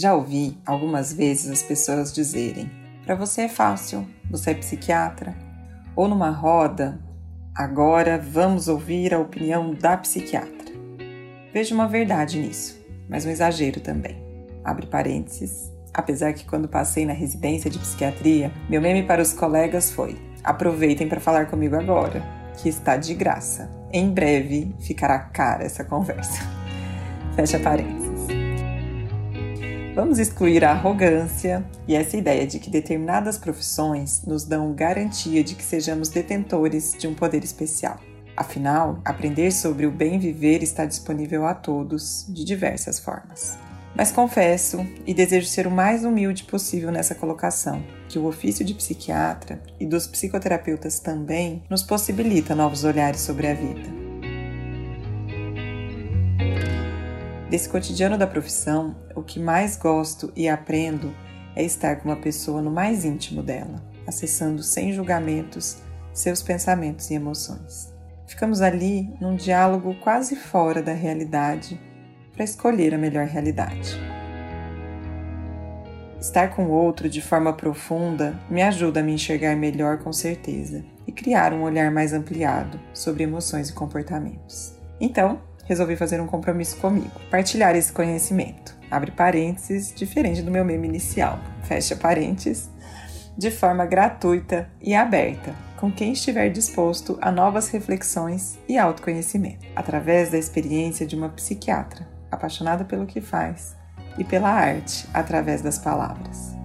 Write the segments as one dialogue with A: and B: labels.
A: Já ouvi algumas vezes as pessoas dizerem: para você é fácil, você é psiquiatra. Ou numa roda, agora vamos ouvir a opinião da psiquiatra. Vejo uma verdade nisso, mas um exagero também. Abre parênteses. Apesar que quando passei na residência de psiquiatria, meu meme para os colegas foi: aproveitem para falar comigo agora, que está de graça. Em breve ficará cara essa conversa. Fecha parênteses. Vamos excluir a arrogância e essa ideia de que determinadas profissões nos dão garantia de que sejamos detentores de um poder especial. Afinal, aprender sobre o bem viver está disponível a todos de diversas formas. Mas confesso e desejo ser o mais humilde possível nessa colocação, que o ofício de psiquiatra e dos psicoterapeutas também nos possibilita novos olhares sobre a vida. Desse cotidiano da profissão, o que mais gosto e aprendo é estar com uma pessoa no mais íntimo dela, acessando sem julgamentos seus pensamentos e emoções. Ficamos ali num diálogo quase fora da realidade para escolher a melhor realidade. Estar com o outro de forma profunda me ajuda a me enxergar melhor com certeza e criar um olhar mais ampliado sobre emoções e comportamentos. Então, resolvi fazer um compromisso comigo, partilhar esse conhecimento. Abre parênteses, diferente do meu meme inicial. Fecha parênteses, de forma gratuita e aberta, com quem estiver disposto a novas reflexões e autoconhecimento, através da experiência de uma psiquiatra, apaixonada pelo que faz e pela arte através das palavras.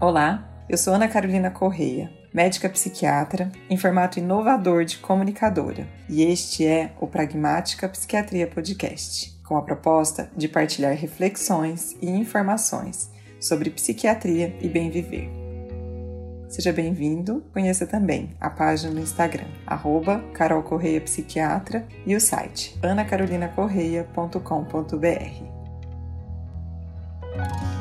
A: Olá, eu sou Ana Carolina Correia médica psiquiatra, em formato inovador de comunicadora, e este é o Pragmática Psiquiatria Podcast, com a proposta de partilhar reflexões e informações sobre psiquiatria e bem viver. Seja bem-vindo, conheça também a página no Instagram, arroba Carol Correia Psiquiatra e o site anacarolinacorreia.com.br.